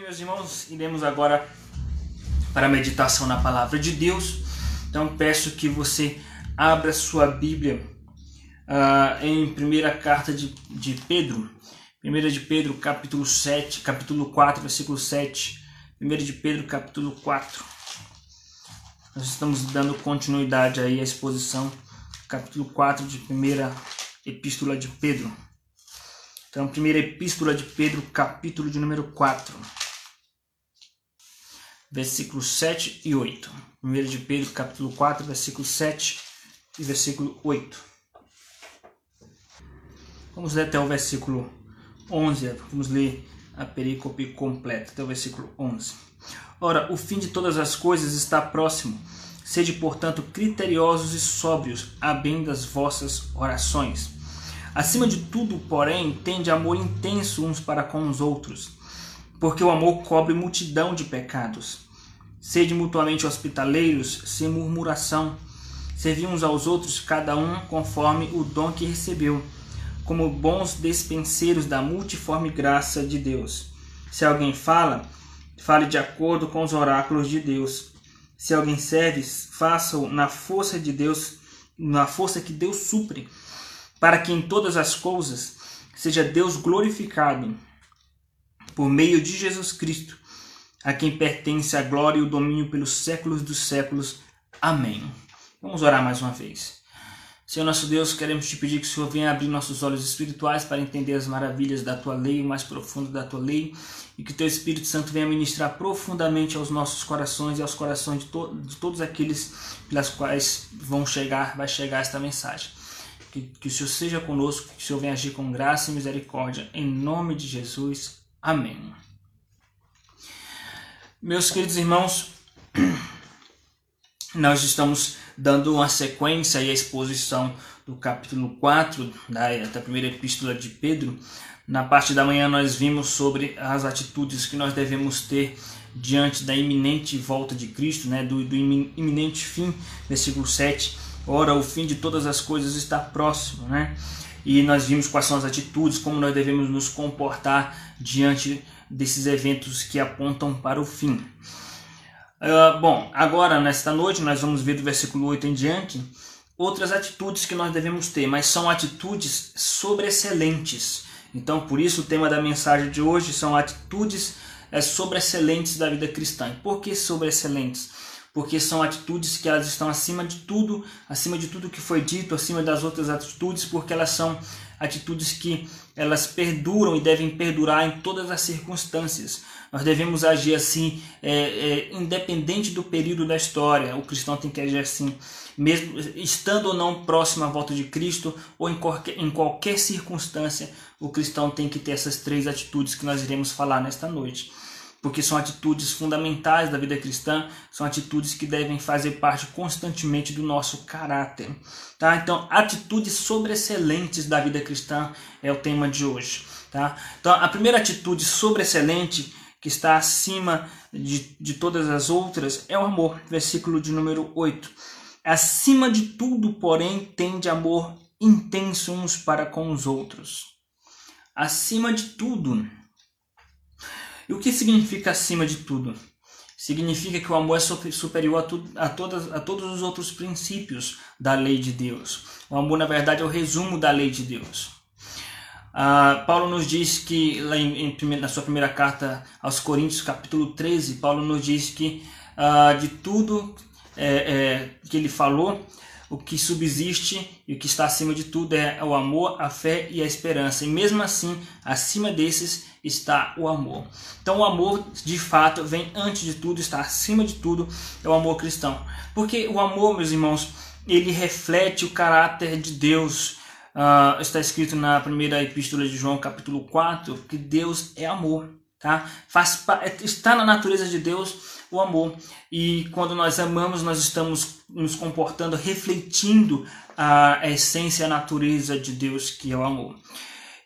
Meus irmãos? Iremos agora para a meditação na palavra de Deus. Então peço que você abra sua Bíblia uh, em primeira carta de, de Pedro. Primeira de Pedro, capítulo 7, capítulo 4, versículo 7. Primeira de Pedro, capítulo 4. Nós estamos dando continuidade aí à exposição, capítulo 4 de primeira epístola de Pedro. Então, primeira epístola de Pedro, capítulo de número 4, versículos 7 e 8. Primeira de Pedro, capítulo 4, versículo 7 e versículo 8. Vamos ler até o versículo 11, vamos ler a perícope completa, até o versículo 11. Ora, o fim de todas as coisas está próximo. Sede, portanto, criteriosos e sóbrios, a bem das vossas orações Acima de tudo, porém, tende amor intenso uns para com os outros, porque o amor cobre multidão de pecados. Sede mutuamente hospitaleiros, sem murmuração. Servi uns aos outros, cada um conforme o dom que recebeu, como bons despenseiros da multiforme graça de Deus. Se alguém fala, fale de acordo com os oráculos de Deus. Se alguém serve, faça-o na força de Deus, na força que Deus supre para que em todas as coisas seja Deus glorificado por meio de Jesus Cristo, a quem pertence a glória e o domínio pelos séculos dos séculos. Amém. Vamos orar mais uma vez. Senhor nosso Deus, queremos te pedir que o Senhor venha abrir nossos olhos espirituais para entender as maravilhas da tua lei, o mais profundo da tua lei, e que teu Espírito Santo venha ministrar profundamente aos nossos corações e aos corações de, to de todos aqueles pelas quais vão chegar, vai chegar esta mensagem. Que, que o Senhor seja conosco, que o Senhor venha agir com graça e misericórdia. Em nome de Jesus. Amém. Meus queridos irmãos, nós estamos dando uma sequência e a exposição do capítulo 4 da, da primeira epístola de Pedro. Na parte da manhã nós vimos sobre as atitudes que nós devemos ter diante da iminente volta de Cristo, né, do, do iminente fim, versículo 7 Ora, o fim de todas as coisas está próximo, né? E nós vimos quais são as atitudes, como nós devemos nos comportar diante desses eventos que apontam para o fim. Uh, bom, agora nesta noite nós vamos ver do versículo 8 em diante outras atitudes que nós devemos ter, mas são atitudes sobreexcelentes. Então, por isso, o tema da mensagem de hoje são atitudes é, sobreexcelentes da vida cristã. E por que sobreexcelentes? Porque são atitudes que elas estão acima de tudo, acima de tudo que foi dito, acima das outras atitudes, porque elas são atitudes que elas perduram e devem perdurar em todas as circunstâncias. Nós devemos agir assim, é, é, independente do período da história. O cristão tem que agir assim, mesmo estando ou não próximo à volta de Cristo, ou em qualquer, em qualquer circunstância, o cristão tem que ter essas três atitudes que nós iremos falar nesta noite porque são atitudes fundamentais da vida cristã, são atitudes que devem fazer parte constantemente do nosso caráter. Tá? Então, atitudes sobreexcelentes da vida cristã é o tema de hoje. Tá? Então, a primeira atitude sobreexcelente que está acima de, de todas as outras é o amor, versículo de número 8. Acima de tudo, porém, tende amor intenso uns para com os outros. Acima de tudo, e o que significa acima de tudo? Significa que o amor é superior a, tu, a, todas, a todos os outros princípios da lei de Deus. O amor, na verdade, é o resumo da lei de Deus. Ah, Paulo nos diz que, lá em, na sua primeira carta aos Coríntios, capítulo 13, Paulo nos diz que ah, de tudo é, é, que ele falou, o que subsiste e o que está acima de tudo é o amor, a fé e a esperança. E mesmo assim, acima desses está o amor. Então, o amor, de fato, vem antes de tudo, está acima de tudo, é o amor cristão. Porque o amor, meus irmãos, ele reflete o caráter de Deus. Uh, está escrito na primeira epístola de João, capítulo 4, que Deus é amor. Tá? Faz, está na natureza de Deus o amor. E quando nós amamos, nós estamos nos comportando, refletindo a essência, a natureza de Deus, que é o amor.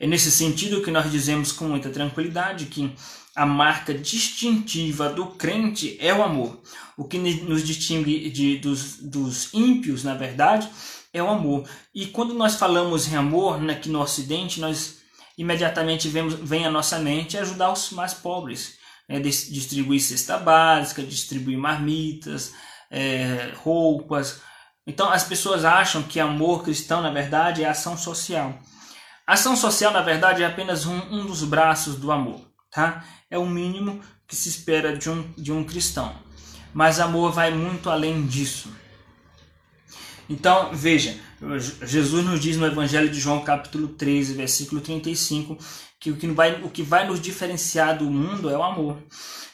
É nesse sentido que nós dizemos com muita tranquilidade que a marca distintiva do crente é o amor. O que nos distingue de, dos, dos ímpios, na verdade, é o amor. E quando nós falamos em amor aqui no Ocidente, nós imediatamente vemos, vem à nossa mente ajudar os mais pobres é, distribuir cesta básica, distribuir marmitas, é, roupas. Então as pessoas acham que amor cristão, na verdade, é ação social. Ação social, na verdade, é apenas um, um dos braços do amor. Tá? É o mínimo que se espera de um, de um cristão. Mas amor vai muito além disso. Então, veja, Jesus nos diz no Evangelho de João, capítulo 13, versículo 35, que o que vai, o que vai nos diferenciar do mundo é o amor.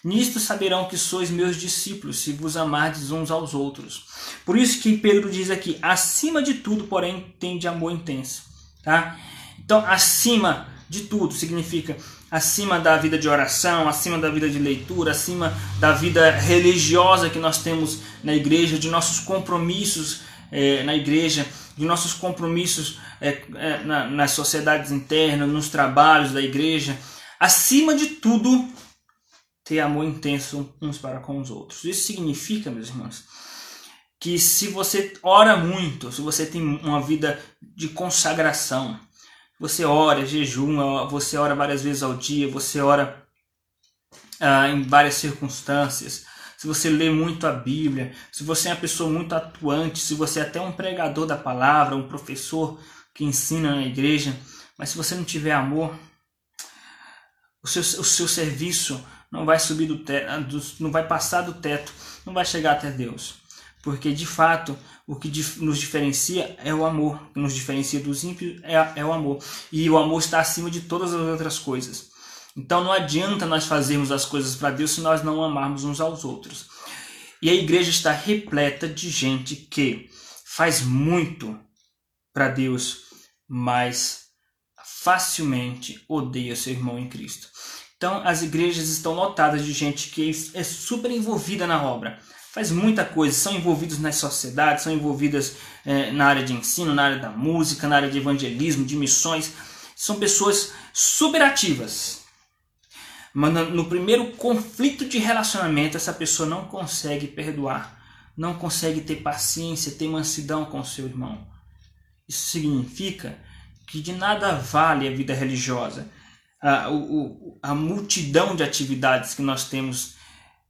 Nisto saberão que sois meus discípulos, se vos amardes uns aos outros. Por isso que Pedro diz aqui, acima de tudo, porém, tem de amor intenso. Tá? Então, acima de tudo significa acima da vida de oração, acima da vida de leitura, acima da vida religiosa que nós temos na igreja, de nossos compromissos é, na igreja, de nossos compromissos é, é, na, nas sociedades internas, nos trabalhos da igreja. Acima de tudo, ter amor intenso uns para com os outros. Isso significa, meus irmãos, que se você ora muito, se você tem uma vida de consagração, você ora, jejuma, você ora várias vezes ao dia, você ora ah, em várias circunstâncias, se você lê muito a Bíblia, se você é uma pessoa muito atuante, se você é até um pregador da palavra, um professor que ensina na igreja, mas se você não tiver amor, o seu, o seu serviço não vai subir do teto, não vai passar do teto, não vai chegar até Deus. Porque de fato o que nos diferencia é o amor, o que nos diferencia dos ímpios é, é o amor. E o amor está acima de todas as outras coisas. Então não adianta nós fazermos as coisas para Deus se nós não amarmos uns aos outros. E a igreja está repleta de gente que faz muito para Deus, mas facilmente odeia seu irmão em Cristo. Então as igrejas estão lotadas de gente que é super envolvida na obra, faz muita coisa, são envolvidos nas sociedades, são envolvidas é, na área de ensino, na área da música, na área de evangelismo, de missões. São pessoas super ativas, mas no primeiro conflito de relacionamento, essa pessoa não consegue perdoar, não consegue ter paciência, ter mansidão com o seu irmão. Isso significa que de nada vale a vida religiosa, a, a, a multidão de atividades que nós temos.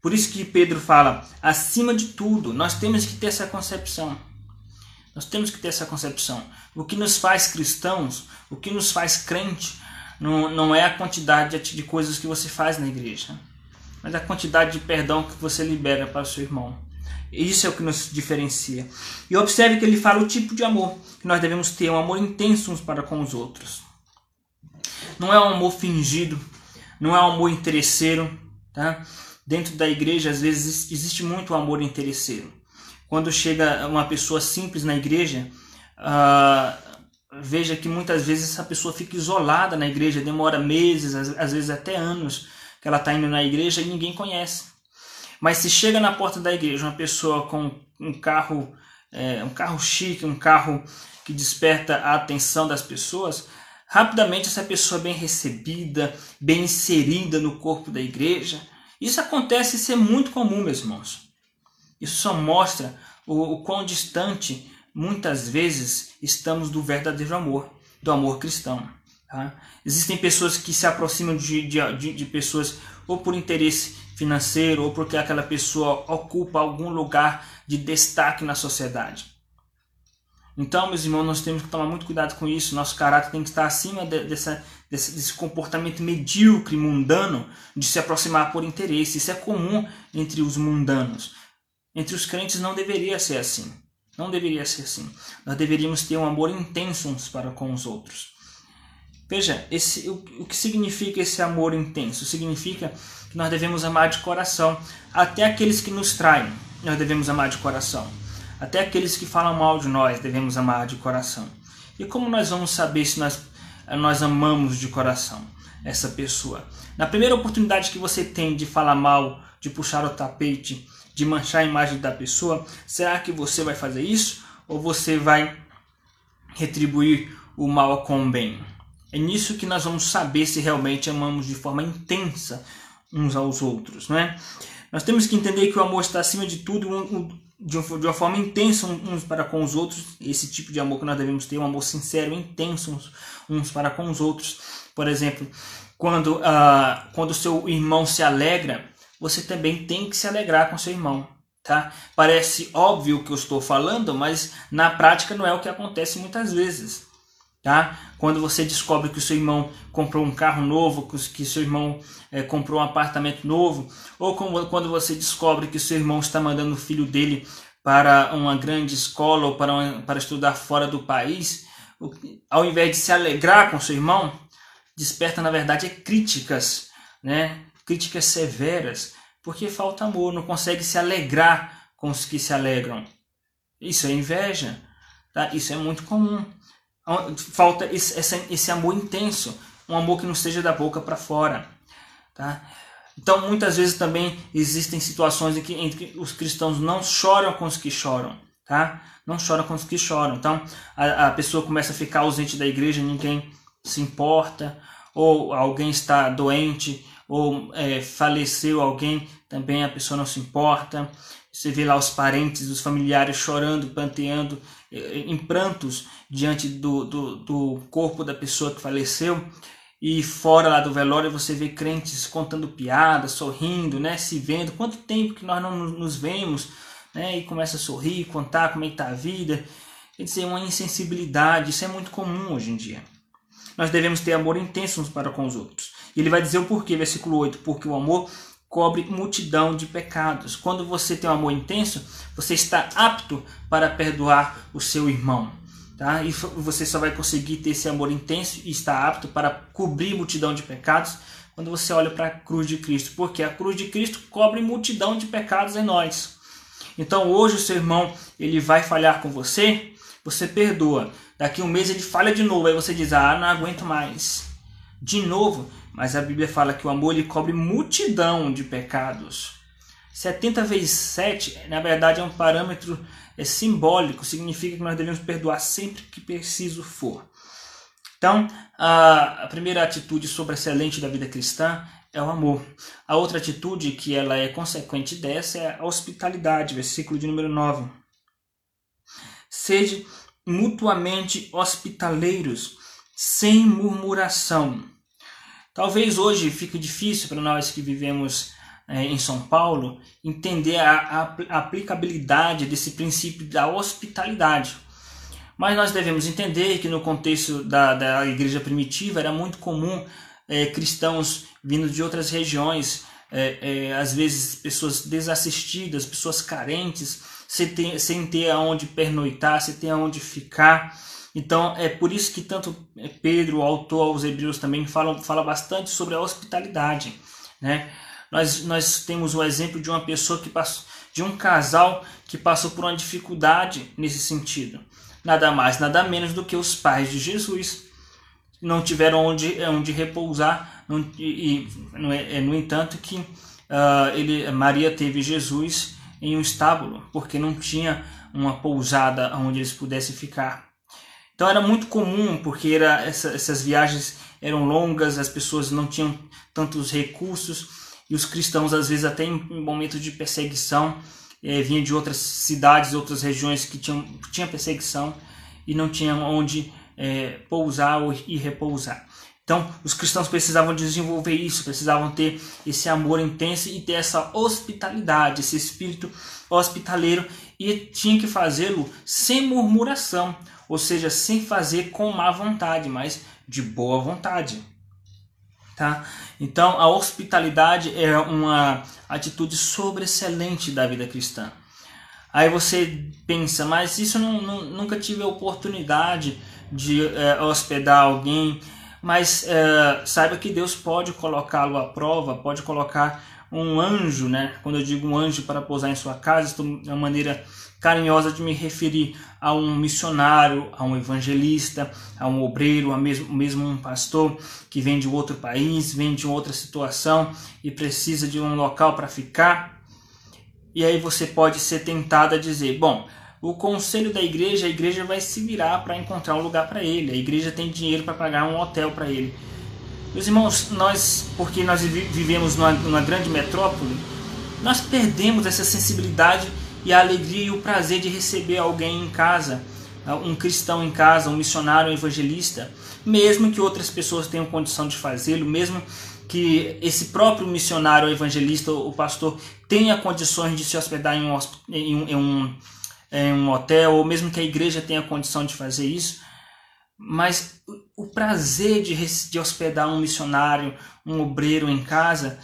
Por isso que Pedro fala, acima de tudo, nós temos que ter essa concepção. Nós temos que ter essa concepção. O que nos faz cristãos, o que nos faz crente, não, não é a quantidade de coisas que você faz na igreja, mas a quantidade de perdão que você libera para o seu irmão. Isso é o que nos diferencia. E observe que ele fala o tipo de amor que nós devemos ter, um amor intenso uns para com os outros. Não é um amor fingido, não é um amor interesseiro, tá? Dentro da igreja, às vezes, existe muito amor interesseiro. Quando chega uma pessoa simples na igreja, uh, veja que muitas vezes essa pessoa fica isolada na igreja, demora meses, às vezes até anos que ela está indo na igreja e ninguém conhece. Mas se chega na porta da igreja uma pessoa com um carro, é, um carro chique, um carro que desperta a atenção das pessoas, rapidamente essa pessoa é bem recebida, bem inserida no corpo da igreja. Isso acontece e isso é muito comum, meus irmãos. Isso só mostra o, o quão distante muitas vezes estamos do verdadeiro amor, do amor cristão. Tá? Existem pessoas que se aproximam de, de, de, pessoas ou por interesse financeiro ou porque aquela pessoa ocupa algum lugar de destaque na sociedade. Então, meus irmãos, nós temos que tomar muito cuidado com isso. Nosso caráter tem que estar acima de, dessa, desse, desse comportamento medíocre, mundano, de se aproximar por interesse. Isso é comum entre os mundanos. Entre os crentes não deveria ser assim. Não deveria ser assim. Nós deveríamos ter um amor intenso uns para com os outros. Veja, esse, o, o que significa esse amor intenso? Significa que nós devemos amar de coração. Até aqueles que nos traem, nós devemos amar de coração. Até aqueles que falam mal de nós, devemos amar de coração. E como nós vamos saber se nós, nós amamos de coração essa pessoa? Na primeira oportunidade que você tem de falar mal, de puxar o tapete, de manchar a imagem da pessoa, será que você vai fazer isso ou você vai retribuir o mal com o bem? É nisso que nós vamos saber se realmente amamos de forma intensa uns aos outros, não é? Nós temos que entender que o amor está acima de tudo, de uma forma intensa uns para com os outros. Esse tipo de amor que nós devemos ter, um amor sincero, intenso uns para com os outros. Por exemplo, quando uh, quando seu irmão se alegra, você também tem que se alegrar com seu irmão. Tá? Parece óbvio o que eu estou falando, mas na prática não é o que acontece muitas vezes. Tá? Quando você descobre que o seu irmão comprou um carro novo, que o seu irmão é, comprou um apartamento novo, ou quando você descobre que o seu irmão está mandando o filho dele para uma grande escola ou para, uma, para estudar fora do país, ao invés de se alegrar com seu irmão, desperta na verdade críticas, né? Críticas severas, porque falta amor, não consegue se alegrar com os que se alegram. Isso é inveja, tá? isso é muito comum falta esse, esse, amor intenso, um amor que não seja da boca para fora. Tá? Então, muitas vezes também existem situações em que, em que, os cristãos não choram com os que choram. Tá? Não choram com os que choram. Então, a, a pessoa começa a ficar ausente da igreja, ninguém se importa, ou alguém está doente, ou é, faleceu alguém, também a pessoa não se importa. Você vê lá os parentes, os familiares chorando, panteando, em prantos diante do, do, do corpo da pessoa que faleceu. E fora lá do velório você vê crentes contando piadas, sorrindo, né, se vendo. Quanto tempo que nós não nos vemos, né, e começa a sorrir, contar como é que está a vida. Quer dizer, uma insensibilidade, isso é muito comum hoje em dia. Nós devemos ter amor intenso uns para com os outros. Ele vai dizer o porquê, versículo 8, porque o amor cobre multidão de pecados. Quando você tem um amor intenso, você está apto para perdoar o seu irmão. Tá? E você só vai conseguir ter esse amor intenso e estar apto para cobrir multidão de pecados quando você olha para a cruz de Cristo, porque a cruz de Cristo cobre multidão de pecados em nós. Então hoje o seu irmão ele vai falhar com você, você perdoa. Daqui um mês ele falha de novo, aí você diz: Ah, não aguento mais. De novo, mas a Bíblia fala que o amor ele cobre multidão de pecados. 70 vezes 7, na verdade, é um parâmetro é simbólico, significa que nós devemos perdoar sempre que preciso for. Então, a, primeira atitude sobressalente da vida cristã é o amor. A outra atitude que ela é consequente dessa é a hospitalidade, versículo de número 9. Sede mutuamente hospitaleiros, sem murmuração. Talvez hoje fique difícil para nós que vivemos é, em São Paulo entender a, a, aplicabilidade desse princípio da hospitalidade. Mas nós devemos entender que no contexto da, da igreja primitiva era muito comum é, cristãos vindo de outras regiões, é, é, às vezes pessoas desassistidas, pessoas carentes, sem ter, sem ter aonde pernoitar, sem ter aonde ficar. Então é por isso que tanto Pedro, o autor aos Hebreus, também fala, fala bastante sobre a hospitalidade. Né? Nós, nós temos o exemplo de uma pessoa que passou, de um casal que passou por uma dificuldade nesse sentido. Nada mais, nada menos do que os pais de Jesus. Não tiveram onde, onde repousar, não, e, no, é, no entanto que uh, ele, Maria teve Jesus em um estábulo, porque não tinha uma pousada onde eles pudessem ficar. Então era muito comum, porque era, essa, essas viagens eram longas, as pessoas não tinham tantos recursos, e os cristãos, às vezes, até em momentos de perseguição, eh, vinham de outras cidades, outras regiões que tinham, tinha perseguição e não tinham onde eh, pousar ou, e repousar. Então, os cristãos precisavam desenvolver isso, precisavam ter esse amor intenso e ter essa hospitalidade, esse espírito hospitaleiro, e tinha que fazê-lo sem murmuração, ou seja, sem fazer com má vontade, mas de boa vontade. Tá? Então, a hospitalidade é uma atitude sobreexcelente da vida cristã. Aí você pensa, mas isso não, não, nunca tive a oportunidade de é, hospedar alguém, mas é, saiba que Deus pode colocá-lo à prova, pode colocar um anjo, né? Quando eu digo um anjo para pousar em sua casa, de uma maneira carinhosa de me referir a um missionário, a um evangelista, a um obreiro, a mesmo, mesmo um pastor que vem de outro país, vem de outra situação e precisa de um local para ficar. E aí você pode ser tentado a dizer: bom, o conselho da igreja, a igreja vai se virar para encontrar um lugar para ele, a igreja tem dinheiro para pagar um hotel para ele. Meus irmãos, nós, porque nós vivemos numa, numa grande metrópole, nós perdemos essa sensibilidade e a alegria e o prazer de receber alguém em casa um cristão em casa, um missionário, um evangelista, mesmo que outras pessoas tenham condição de fazê-lo, mesmo que esse próprio missionário, o evangelista, o pastor tenha condições de se hospedar em um, em um, em um, hotel, ou mesmo que a igreja tenha condição de fazer isso, mas o prazer de, de hospedar um missionário, um obreiro em casa,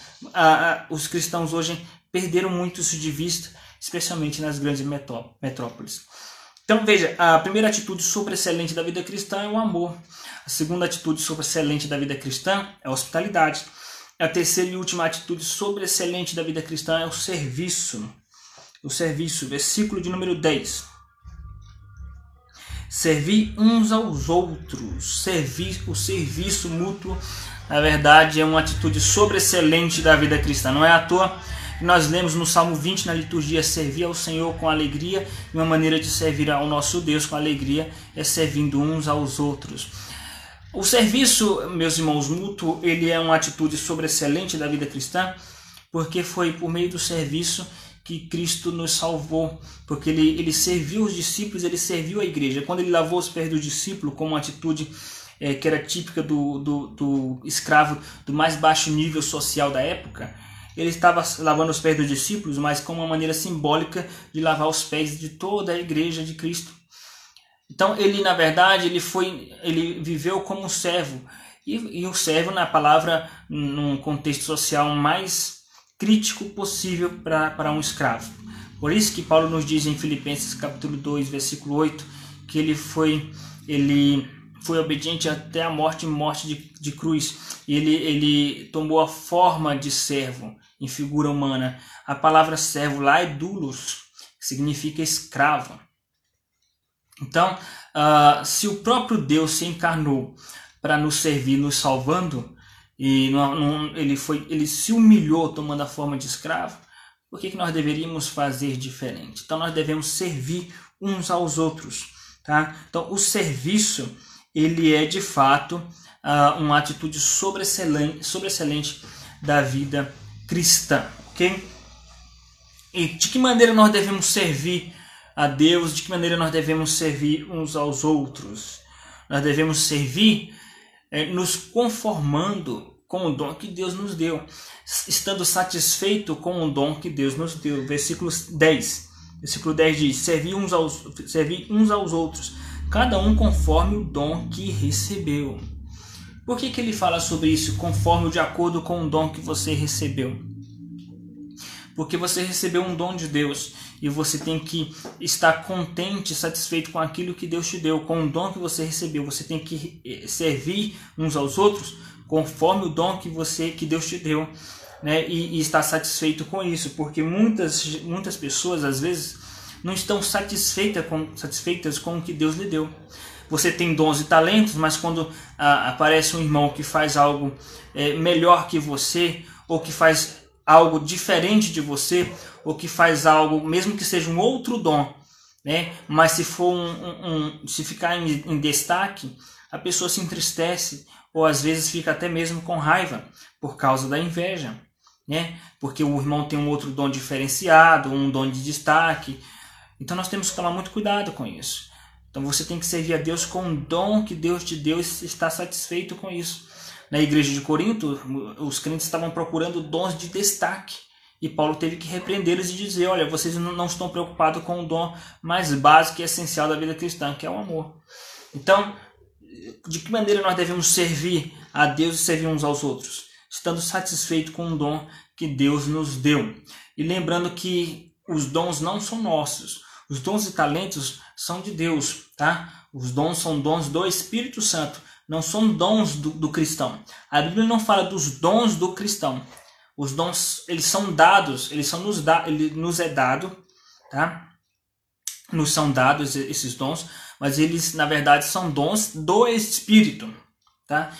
os cristãos hoje perderam muito isso de vista, especialmente nas grandes metrópoles. Então veja, a primeira atitude sobressalente da vida cristã é o amor. A segunda atitude sobressalente da vida cristã é a hospitalidade. A terceira e última atitude sobressalente da vida cristã é o serviço. O serviço, versículo de número 10. Servir uns aos outros. Servir, o serviço mútuo, na verdade, é uma atitude sobressalente da vida cristã. Não é à toa nós lemos no Salmo 20 na liturgia servir ao Senhor com alegria, e uma maneira de servir ao nosso Deus com alegria é servindo uns aos outros. O serviço, meus irmãos, mútuo, ele é uma atitude sobressalente da vida cristã, porque foi por meio do serviço que Cristo nos salvou, porque ele, ele serviu os discípulos, ele serviu a igreja. Quando ele lavou os pés do discípulo, como uma atitude é, que era típica do, do, do escravo do mais baixo nível social da época, ele estava lavando os pés dos discípulos, mas com uma maneira simbólica de lavar os pés de toda a igreja de Cristo. Então ele, na verdade, ele foi, ele viveu como um servo e, e servo na palavra num contexto social mais crítico possível para um escravo. Por isso que Paulo nos diz em Filipenses capítulo 2, versículo 8, que ele foi ele foi obediente até a morte morte de, de cruz. Ele, ele tomou a forma de servo em figura humana. A palavra servo lá é doulos, que significa escravo. Então, uh, se o próprio Deus se encarnou para nos servir, nos salvando, e não, não, ele, foi, ele se humilhou tomando a forma de escravo, por que, que nós deveríamos fazer diferente? Então, nós devemos servir uns aos outros. Tá? Então, o serviço ele é de fato uh, uma atitude sobressalente, sobressalente da vida cristã, ok? E de que maneira nós devemos servir a Deus? De que maneira nós devemos servir uns aos outros? Nós devemos servir eh, nos conformando com o dom que Deus nos deu, estando satisfeito com o dom que Deus nos deu. Versículo 10. Versículo 10 diz: servir uns aos, servir uns aos outros, cada um conforme o dom que recebeu. Por que, que ele fala sobre isso? Conforme de acordo com o dom que você recebeu. Porque você recebeu um dom de Deus e você tem que estar contente, satisfeito com aquilo que Deus te deu, com o dom que você recebeu. Você tem que eh, servir uns aos outros conforme o dom que você que Deus te deu, né? E, e estar satisfeito com isso, porque muitas muitas pessoas às vezes não estão com, satisfeitas com o que Deus lhe deu você tem dons e talentos, mas quando ah, aparece um irmão que faz algo é, melhor que você, ou que faz algo diferente de você, ou que faz algo, mesmo que seja um outro dom, né? mas se for um, um, um se ficar em, em destaque, a pessoa se entristece, ou às vezes fica até mesmo com raiva, por causa da inveja. Né? Porque o irmão tem um outro dom diferenciado, um dom de destaque. Então nós temos que tomar muito cuidado com isso. Então você tem que servir a Deus com o dom que Deus te deu e estar satisfeito com isso. Na igreja de Corinto, os crentes estavam procurando dons de destaque. E Paulo teve que repreendê-los e dizer: olha, vocês não estão preocupados com o dom mais básico e essencial da vida cristã, que é o amor. Então, de que maneira nós devemos servir a Deus e servir uns aos outros? Estando satisfeito com o dom que Deus nos deu. E lembrando que os dons não são nossos, os dons e talentos são de Deus, tá? Os dons são dons do Espírito Santo, não são dons do, do cristão. A Bíblia não fala dos dons do cristão. Os dons, eles são dados, eles são nos da, ele nos é dado, tá? Nos são dados esses dons, mas eles na verdade são dons do Espírito, tá?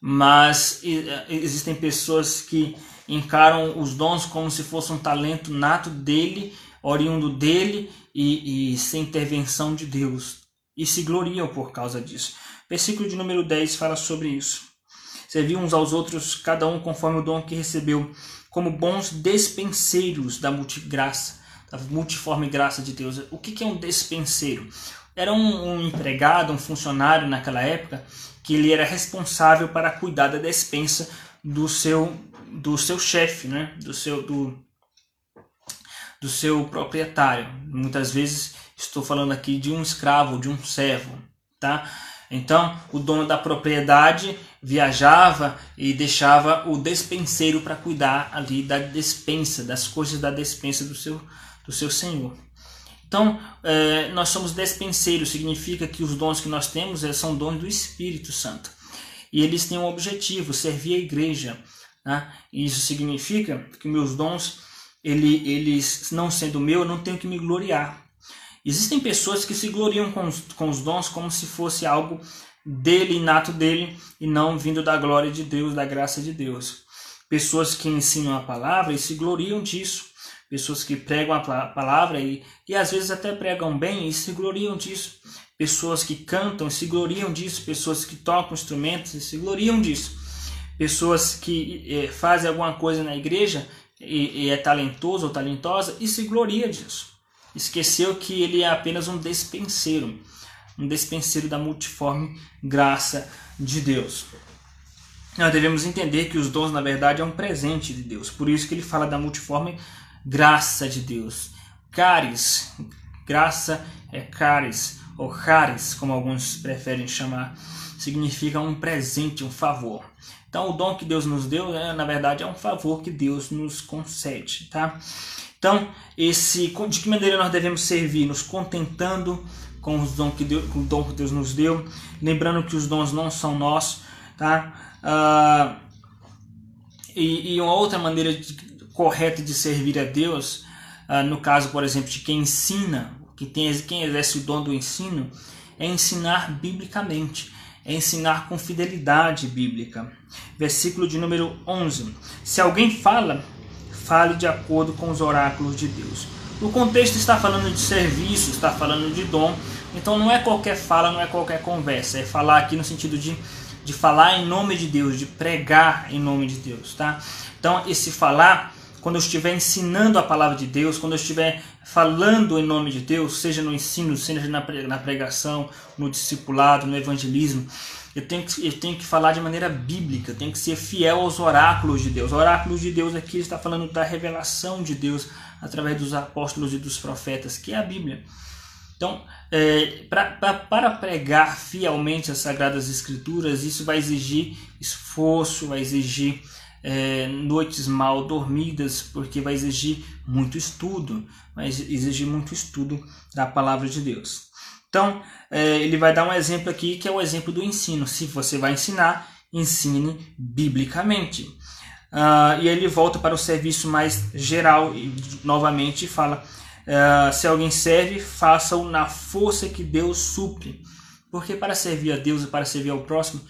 Mas existem pessoas que encaram os dons como se fosse um talento nato dele, oriundo dele e, e sem intervenção de Deus e se gloriam por causa disso. Versículo de número 10 fala sobre isso. Serviam uns aos outros, cada um conforme o dom que recebeu, como bons despenseiros da multigraça, da multiforme graça de Deus. O que, é um despenseiro? Era um, um empregado, um funcionário naquela época, que ele era responsável para cuidar da despensa do seu do seu chefe, né? do seu do, do seu proprietário. Muitas vezes estou falando aqui de um escravo, de um servo, tá? Então, o dono da propriedade viajava e deixava o despenseiro para cuidar ali da despensa, das coisas da despensa do seu, do seu senhor. Então, é, nós somos despenseiros, significa que os dons que nós temos é, são dons do Espírito Santo. E eles têm um objetivo, servir a igreja. Né? E isso significa que meus dons, ele, eles não sendo meu, eu não tenho que me gloriar. Existem pessoas que se gloriam com os, com os dons como se fosse algo dele, inato dele, e não vindo da glória de Deus, da graça de Deus. Pessoas que ensinam a palavra e se gloriam disso. Pessoas que pregam a palavra e, e às vezes até pregam bem e se gloriam disso. Pessoas que cantam e se gloriam disso. Pessoas que tocam instrumentos e se gloriam disso. Pessoas que é, fazem alguma coisa na igreja e, e é talentoso ou talentosa e se gloria disso esqueceu que ele é apenas um despenseiro, um despenseiro da multiforme graça de Deus. Nós devemos entender que os dons, na verdade, é um presente de Deus. Por isso que ele fala da multiforme graça de Deus. Caris, graça é caris, ou caris, como alguns preferem chamar, significa um presente, um favor. Então, o dom que Deus nos deu, né, na verdade, é um favor que Deus nos concede, tá? Então, esse, de que maneira nós devemos servir? Nos contentando com, os dons que Deus, com o dom que Deus nos deu, lembrando que os dons não são nossos, tá? Ah, e, e, uma outra maneira de, correta de servir a Deus, ah, no caso, por exemplo, de quem ensina, que tem, quem exerce o dom do ensino, é ensinar biblicamente, é ensinar com fidelidade bíblica. Versículo de número 11. Se alguém fala, fale de acordo com os oráculos de Deus. O contexto está falando de serviço, está falando de dom, então não é qualquer fala, não é qualquer conversa, é falar aqui no sentido de, de falar em nome de Deus, de pregar em nome de Deus, tá? Então esse falar, quando eu estiver ensinando a palavra de Deus, quando eu estiver falando em nome de Deus, seja no ensino, seja na pregação, no discipulado, no evangelismo, eu tenho, que, eu tenho que falar de maneira bíblica, eu tenho que ser fiel aos oráculos de Deus. Oráculos de Deus aqui está falando da revelação de Deus através dos apóstolos e dos profetas, que é a Bíblia. Então, é, pra, pra, para pregar fielmente as Sagradas Escrituras, isso vai exigir esforço, vai exigir é, noites mal dormidas, porque vai exigir muito estudo, vai exigir muito estudo da palavra de Deus. Então, é, ele vai dar um exemplo aqui que é o exemplo do ensino. Se você vai ensinar, ensine biblicamente. Uh, e ele volta para o serviço mais geral e novamente fala: uh, se alguém serve, faça-o na força que Deus supre. Porque para servir a Deus e para servir ao próximo,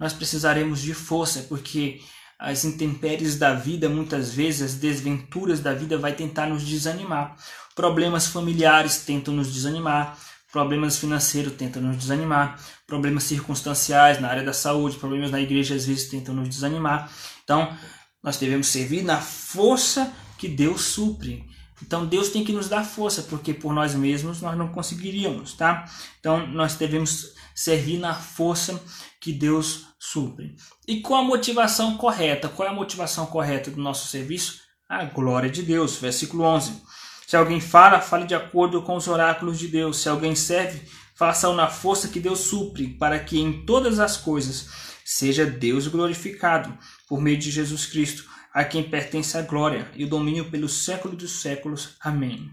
nós precisaremos de força, porque as intempéries da vida, muitas vezes, as desventuras da vida vai tentar nos desanimar. Problemas familiares tentam nos desanimar, problemas financeiros tentam nos desanimar, problemas circunstanciais na área da saúde, problemas na igreja às vezes tentam nos desanimar. Então, nós devemos servir na força que Deus supre. Então, Deus tem que nos dar força, porque por nós mesmos nós não conseguiríamos, tá? Então, nós devemos servir na força que Deus supre. E com a motivação correta, qual é a motivação correta do nosso serviço? A glória de Deus, versículo 11. Se alguém fala, fale de acordo com os oráculos de Deus. Se alguém serve, faça-o na força que Deus supre, para que em todas as coisas seja Deus glorificado por meio de Jesus Cristo, a quem pertence a glória e o domínio pelos séculos dos séculos. Amém.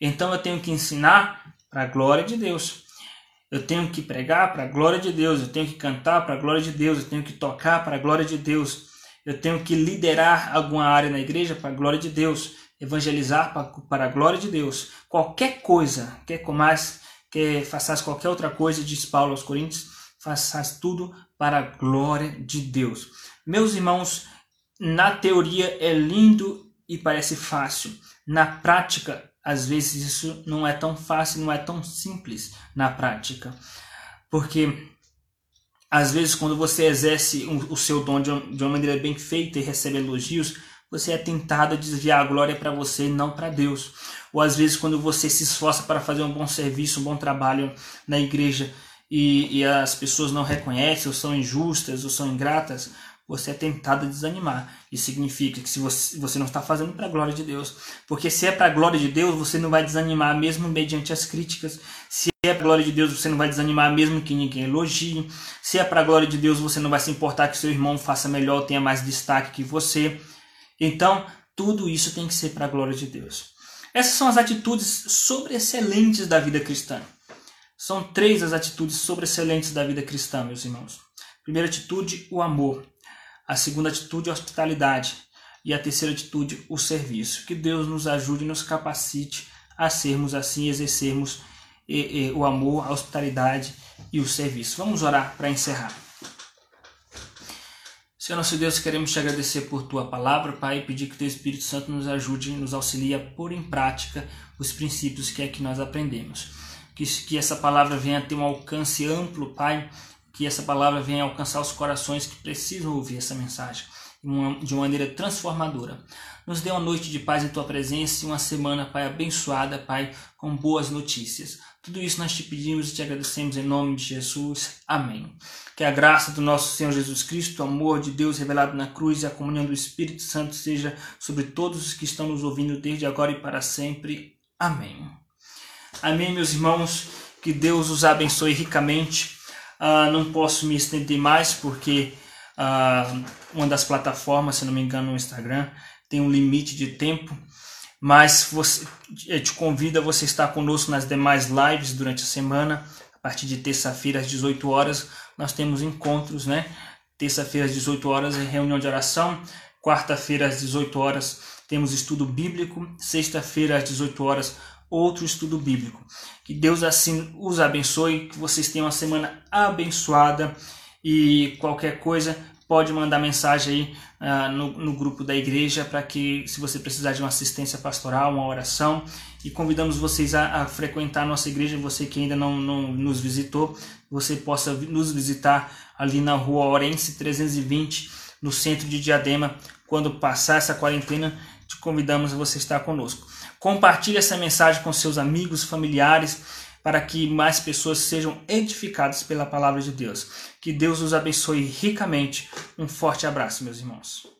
Então eu tenho que ensinar para a glória de Deus. Eu tenho que pregar para a glória de Deus, eu tenho que cantar para a glória de Deus, eu tenho que tocar para a glória de Deus. Eu tenho que liderar alguma área na igreja para a glória de Deus evangelizar para a glória de Deus. Qualquer coisa, quer comais, quer faças qualquer outra coisa, diz Paulo aos Coríntios, faças tudo para a glória de Deus. Meus irmãos, na teoria é lindo e parece fácil. Na prática, às vezes isso não é tão fácil, não é tão simples na prática. Porque às vezes quando você exerce o seu dom de uma maneira bem feita e recebe elogios, você é tentado a desviar a glória para você e não para Deus. Ou às vezes, quando você se esforça para fazer um bom serviço, um bom trabalho na igreja e, e as pessoas não reconhecem, ou são injustas, ou são ingratas, você é tentado a desanimar. Isso significa que se você, você não está fazendo para a glória de Deus. Porque se é para a glória de Deus, você não vai desanimar mesmo mediante as críticas. Se é para a glória de Deus, você não vai desanimar mesmo que ninguém elogie. Se é para a glória de Deus, você não vai se importar que seu irmão faça melhor, tenha mais destaque que você. Então, tudo isso tem que ser para a glória de Deus. Essas são as atitudes sobreexcelentes da vida cristã. São três as atitudes sobreexcelentes da vida cristã, meus irmãos. Primeira atitude, o amor. A segunda atitude, a hospitalidade. E a terceira atitude, o serviço. Que Deus nos ajude e nos capacite a sermos assim, exercermos e, e, o amor, a hospitalidade e o serviço. Vamos orar para encerrar. Senhor nosso Deus, queremos te agradecer por tua palavra, Pai, e pedir que teu Espírito Santo nos ajude e nos auxilie a pôr em prática os princípios que é que nós aprendemos. Que, que essa palavra venha ter um alcance amplo, Pai, que essa palavra venha alcançar os corações que precisam ouvir essa mensagem de uma maneira transformadora. Nos dê uma noite de paz em tua presença e uma semana, Pai, abençoada, Pai, com boas notícias. Tudo isso nós te pedimos e te agradecemos em nome de Jesus. Amém. Que a graça do nosso Senhor Jesus Cristo, o amor de Deus revelado na cruz e a comunhão do Espírito Santo seja sobre todos os que estão nos ouvindo desde agora e para sempre. Amém. Amém, meus irmãos. Que Deus os abençoe ricamente Uh, não posso me estender mais porque uh, uma das plataformas, se não me engano, no Instagram, tem um limite de tempo. Mas você, eu te convido a você estar conosco nas demais lives durante a semana. A partir de terça-feira às 18 horas, nós temos encontros, né? Terça-feira às 18 horas é reunião de oração. Quarta-feira às 18 horas temos estudo bíblico. Sexta-feira às 18 horas outro estudo bíblico. Que Deus assim os abençoe, que vocês tenham uma semana abençoada e qualquer coisa pode mandar mensagem aí uh, no, no, grupo da igreja para que se você precisar de uma assistência pastoral, uma oração e convidamos vocês a, a frequentar a nossa igreja, você que ainda não, não nos visitou, você possa nos visitar ali na rua Orense 320 no centro de Diadema, quando passar essa quarentena, te convidamos a você estar conosco. Compartilhe essa mensagem com seus amigos, familiares, para que mais pessoas sejam edificadas pela palavra de Deus. Que Deus os abençoe ricamente. Um forte abraço, meus irmãos.